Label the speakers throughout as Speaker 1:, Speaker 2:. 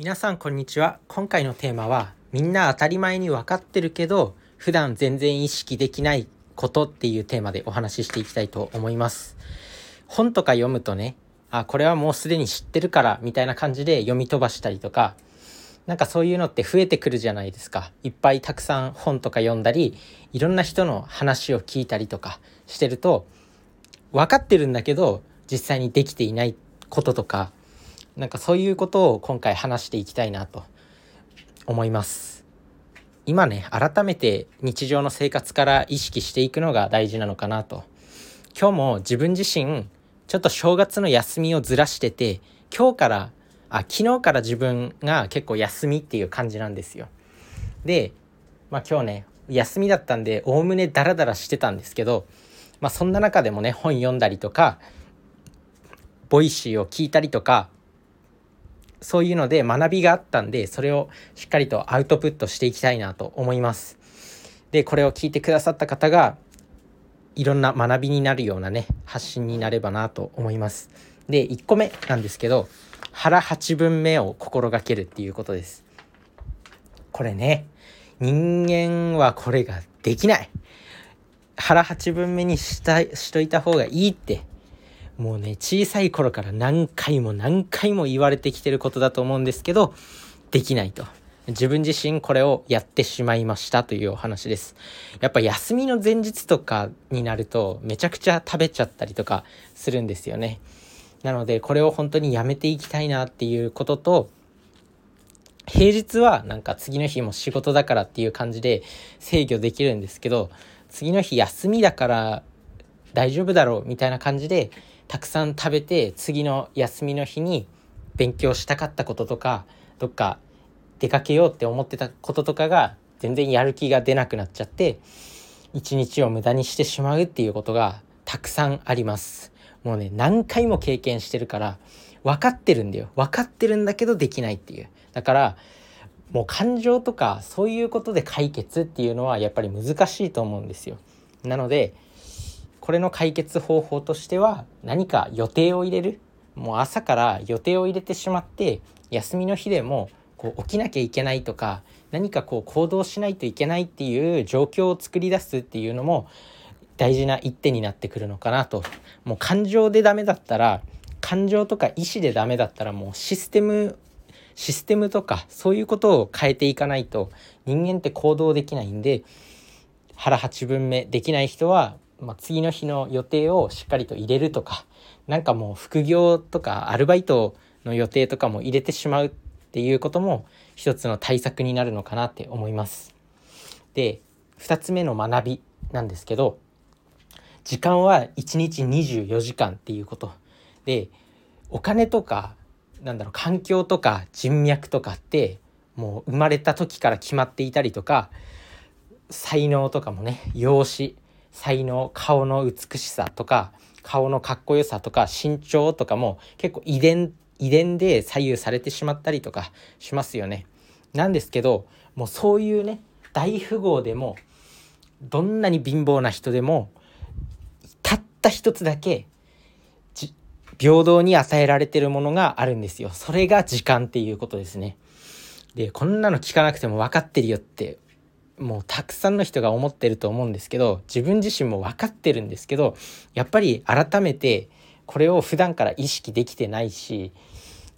Speaker 1: 皆さんこんにちは。今回のテーマはみんな当たり前に分かってるけど普段全然意識できないことっていうテーマでお話ししていきたいと思います。本とか読むとねあこれはもうすでに知ってるからみたいな感じで読み飛ばしたりとかなんかそういうのって増えてくるじゃないですか。いっぱいたくさん本とか読んだりいろんな人の話を聞いたりとかしてると分かってるんだけど実際にできていないこととかなんかそういうことを今回話していきたいなと思います。今ね改めて日常の生活から意識していくのが大事なのかなと。今日も自分自身ちょっと正月の休みをずらしてて今日からあ昨日から自分が結構休みっていう感じなんですよ。でまあ今日ね休みだったんでおおむねダラダラしてたんですけどまあそんな中でもね本読んだりとか Voicy を聞いたりとかそういうので学びがあったんでそれをしっかりとアウトプットしていきたいなと思います。でこれを聞いてくださった方がいろんな学びになるようなね発信になればなと思います。で1個目なんですけど腹8分目を心がけるっていうことです。これね人間はこれができない。腹8分目にしたいしといた方がいいってもうね小さい頃から何回も何回も言われてきてることだと思うんですけどできないと。自分自身これをやってしまいましたというお話です。やっぱ休みの前日とかになるとめちゃくちゃ食べちゃったりとかするんですよね。なのでこれを本当にやめていきたいなっていうことと平日はなんか次の日も仕事だからっていう感じで制御できるんですけど次の日休みだから大丈夫だろうみたいな感じでたくさん食べて次の休みの日に勉強したかったこととかどっか出かけようって思ってたこととかが全然やる気が出なくなっちゃって一日を無駄にしてしまうっていうことがたくさんあります。もうね何回も経験してるから分かってるんだよ。分かってるんだけどできないっていう。だからもう感情とかそういうことで解決っていうのはやっぱり難しいと思うんですよ。なのでこれの解決方法としては何か予定を入れる。もう朝から予定を入れてしまって休みの日でもこう起きなきゃいけないとか何かこう行動しないといけないっていう状況を作り出すっていうのも大事な一手になってくるのかなと。もう感情でダメだったら感情とか意思でダメだったらもうシステムシステムとかそういうことを変えていかないと人間って行動できないんで腹8分目できない人はまあ、次の日の予定をしっかりと入れるとかなんかもう副業とかアルバイトの予定とかも入れてしまうっていうことも一つの対策になるのかなって思います。で2つ目の学びなんですけど時間は1日24時間っていうことでお金とかなんだろう環境とか人脈とかってもう生まれた時から決まっていたりとか才能とかもね容姿才能顔の美しさとか顔のかっこよさとか身長とかも結構遺伝遺伝で左右されてしまったりとかしますよね。なんですけどもうそういうね大富豪でもどんなに貧乏な人でもたった一つだけ平等に与えられてるものがあるんですよ。それが時間っていうことですね。でこんなの聞かなくても分かってるよってもうたくさんの人が思ってると思うんですけど自分自身も分かってるんですけどやっぱり改めてこれを普段から意識できてないし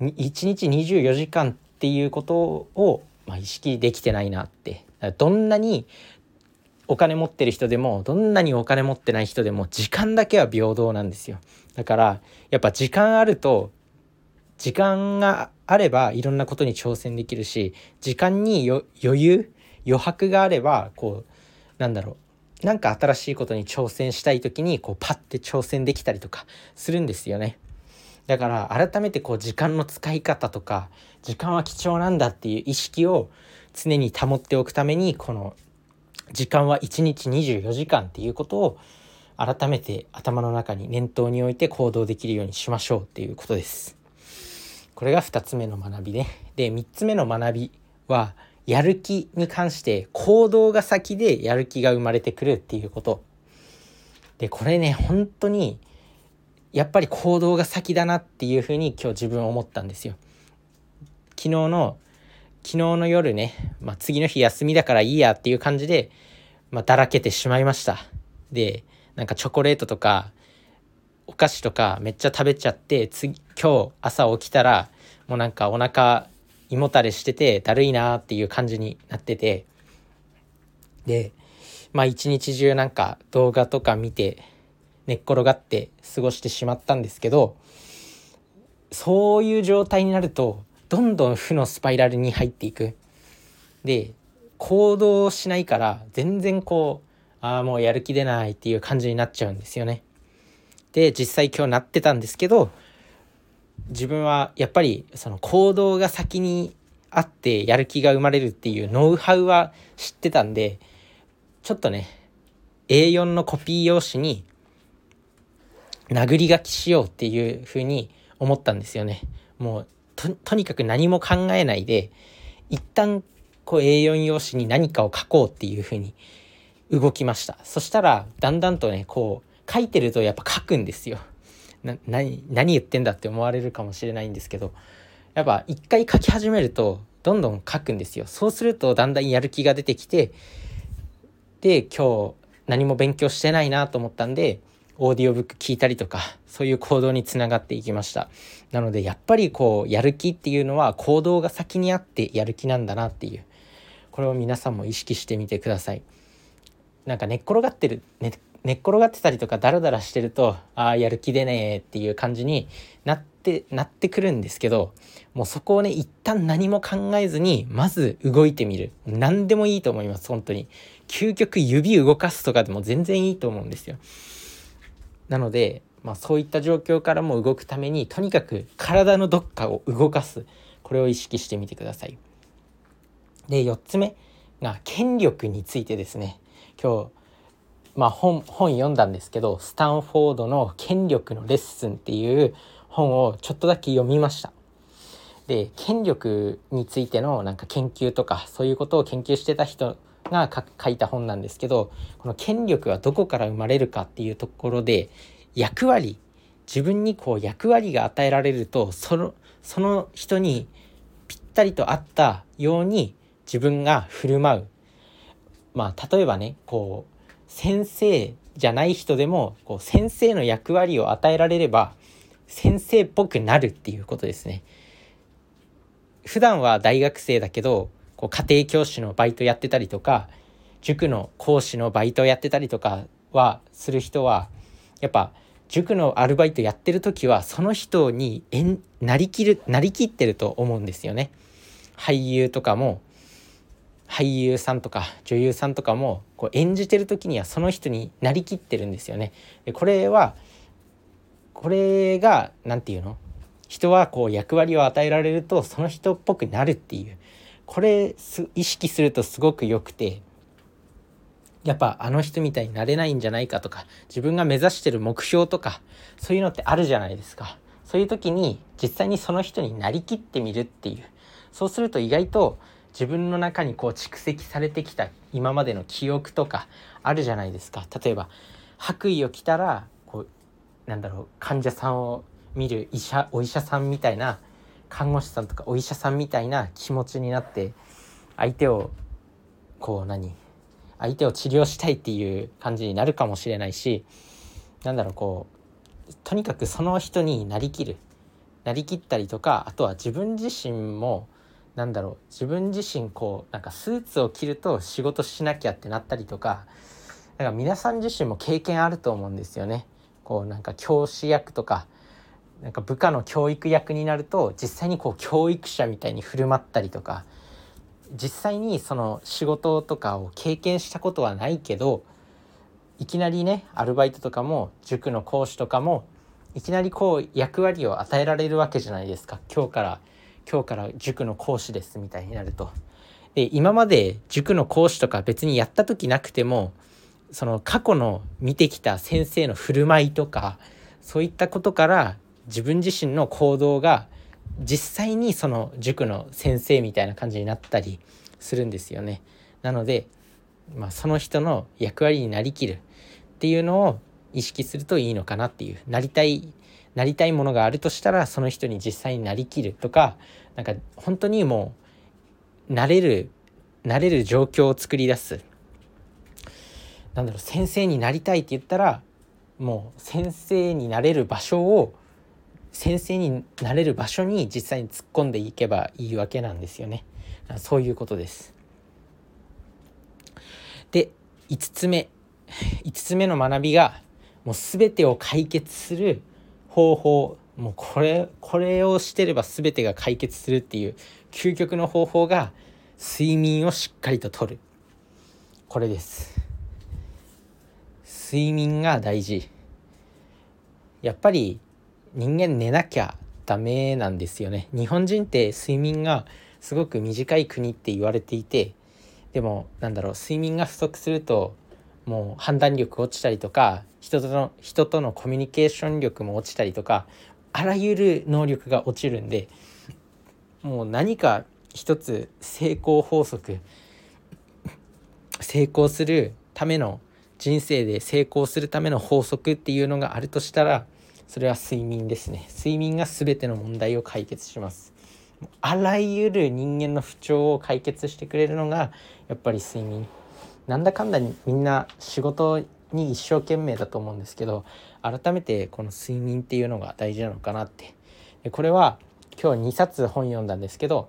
Speaker 1: 1日24時間っていうことを、まあ、意識できてないなって。どんなにお金持ってる人でもどんなにお金持ってない人でも時間だけは平等なんですよ。だからやっぱ時間あると時間があればいろんなことに挑戦できるし時間に余裕余白があればこうなんだろうなんか新しいことに挑戦したい時にこうパッて挑戦できたりとかするんですよね。だから改めてこう時間の使い方とか時間は貴重なんだっていう意識を常に保っておくためにこの時間は1日24時間っていうことを改めて頭の中に念頭に置いて行動できるようにしましょうっていうことです。これが2つ目の学びね。で3つ目の学びはやる気に関して行動が先でやる気が生まれてくるっていうこと。で、これね、本当にやっぱり行動が先だなっていうふうに今日自分思ったんですよ。昨日の昨日の夜ね、まあ、次の日休みだからいいやっていう感じで、まあ、だらけてしまいましたでなんかチョコレートとかお菓子とかめっちゃ食べちゃって次今日朝起きたらもうなんかお腹胃もたれしててだるいなっていう感じになっててでまあ一日中なんか動画とか見て寝っ転がって過ごしてしまったんですけどそういう状態になるとどんどん負のスパイラルに入っていく。で行動しないから全然こうああもうやる気出ないっていう感じになっちゃうんですよね。で実際今日なってたんですけど自分はやっぱりその行動が先にあってやる気が生まれるっていうノウハウは知ってたんでちょっとね A4 のコピー用紙に殴り書きしようっていうふうに思ったんですよね。もうとにかく何も考えないで一旦こう A4 用紙に何かを書こうっていうふうに動きました。そしたらだんだんとねこう書いてるとやっぱ書くんですよ。な何何言ってんだって思われるかもしれないんですけどやっぱ一回書き始めるとどんどん書くんですよ。そうするとだんだんやる気が出てきてで今日何も勉強してないなと思ったんでオーディオブック聞いたりとかそういう行動につながっていきました。なのでやっぱりこうやる気っていうのは行動が先にあってやる気なんだなっていう。これを皆さんも意識してみてください。なんか寝っ転がってる、ね、寝っ転がってたりとかダラダラしてるとああやる気でねっていう感じになってなってくるんですけどもうそこをね一旦何も考えずにまず動いてみる。何でもいいと思います本当に。究極指動かすとかでも全然いいと思うんですよ。なので、まあ、そういった状況からも動くためにとにかく体のどっかを動かす。これを意識してみてください。で4つ目が権力についてですね。今日まあ本本読んだんですけどスタンフォードの権力のレッスンっていう本をちょっとだけ読みました。で権力についてのなんか研究とかそういうことを研究してた人が書いた本なんですけどこの権力はどこから生まれるかっていうところで役割自分にこう役割が与えられるとそのその人にぴったりと合ったように自分が振る舞う。まあ例えばねこう先生じゃない人でもこう先生の役割を与えられれば先生っぽくなるっていうことですね。普段は大学生だけどこう家庭教師のバイトやってたりとか塾の講師のバイトやってたりとかはする人はやっぱ塾のアルバイトやってる時はその人にえんなりきるなりきってると思うんですよね。俳優とかも俳優さんとか女優さんとかもこう演じてる時にはその人になりきってるんですよね。でこれはこれが何て言うの？人はこう役割を与えられるとその人っぽくなるっていうこれ意識するとすごく良くてやっぱあの人みたいになれないんじゃないかとか自分が目指してる目標とかそういうのってあるじゃないですか。そういう時に実際にその人になりきってみるっていうそうすると意外と自分の中にこう蓄積されてきた今までの記憶とかあるじゃないですか。例えば白衣を着たらこうなんだろう患者さんを見る医者お医者さんみたいな看護師さんとかお医者さんみたいな気持ちになって相手をこう何相手を治療したいっていう感じになるかもしれないしなんだろうこうとにかくその人になりきる。なりきったりとかあとは自分自身もなんだろう自分自身こうなんかスーツを着ると仕事しなきゃってなったりとかだか皆さん自身も経験あると思うんですよね。こうなんか教師役とかなんか部下の教育役になると実際にこう教育者みたいに振る舞ったりとか実際にその仕事とかを経験したことはないけどいきなりねアルバイトとかも塾の講師とかもいきなりこう役割を与えられるわけじゃないですか今日から今日から塾の講師ですみたいになると。で今まで塾の講師とか別にやった時なくてもその過去の見てきた先生の振る舞いとかそういったことから自分自身の行動が実際にその塾の先生みたいな感じになったりするんですよね。なので、まあ、その人の役割になりきるっていうのを意識するといいのかなっていうなりたいなりたいものがあるとしたらその人に実際になりきるとかなんか本当にもう慣れる慣れる状況を作り出す。なんだろう先生になりたいって言ったらもう先生になれる場所を先生になれる場所に実際に突っ込んでいけばいいわけなんですよね。そういうことです。で5つ目。5つ目の学びがもう全てを解決する方法もうこれこれをしてれば全てが解決するっていう究極の方法が睡眠をしっかりととる。これです。睡眠が大事。やっぱり人間寝なきゃダメなんですよね。日本人って睡眠がすごく短い国って言われていてでもなんだろう睡眠が不足するともう判断力落ちたりとか人との人とのコミュニケーション力も落ちたりとかあらゆる能力が落ちるんでもう何か一つ成功法則成功するための人生で成功するための法則っていうのがあるとしたらそれは睡眠ですね。睡眠が全ての問題を解決します。あらゆる人間の不調を解決してくれるのがやっぱり睡眠。なんだかんだにみんな仕事に一生懸命だと思うんですけど改めてこの睡眠っていうのが大事なのかなってでこれは今日2冊本読んだんですけど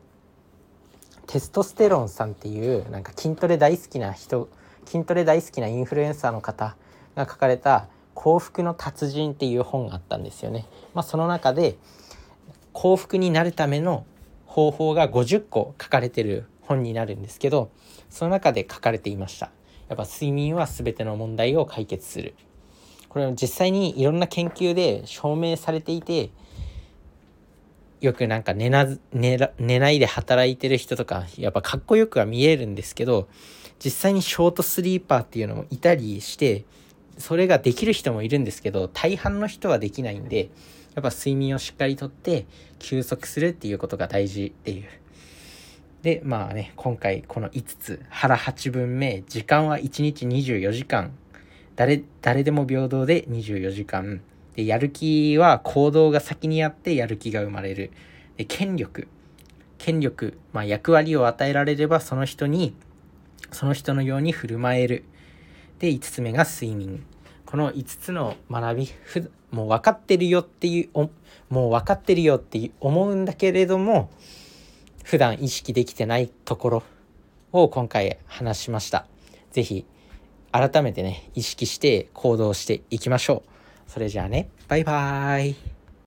Speaker 1: テストステロンさんっていうなんか筋トレ大好きな人筋トレ大好きなインフルエンサーの方が書かれた「幸福の達人」っていう本があったんですよね。まあ、その中で幸福になるための方法が50個書かれてる本になるんですけどその中で書かれていました。やっぱ睡眠は全ての問題を解決する。これは実際にいろんな研究で証明されていてよくなんか寝な寝寝ないで働いてる人とかやっぱかっこよくは見えるんですけど実際にショートスリーパーっていうのもいたりしてそれができる人もいるんですけど大半の人はできないんでやっぱ睡眠をしっかりとって休息するっていうことが大事っていうでまあね今回この5つ腹8分目時間は1日24時間。誰誰でも平等で24時間。でやる気は行動が先にあってやる気が生まれる。で権力。権力、まあ、役割を与えられればその人にその人のように振る舞える。で5つ目が睡眠。この5つの学びもう分かってるよっていうもう分かってるよって思うんだけれども普段意識できてないところを今回話しました。是非改めてね意識して行動していきましょう。それじゃあねバイバーイ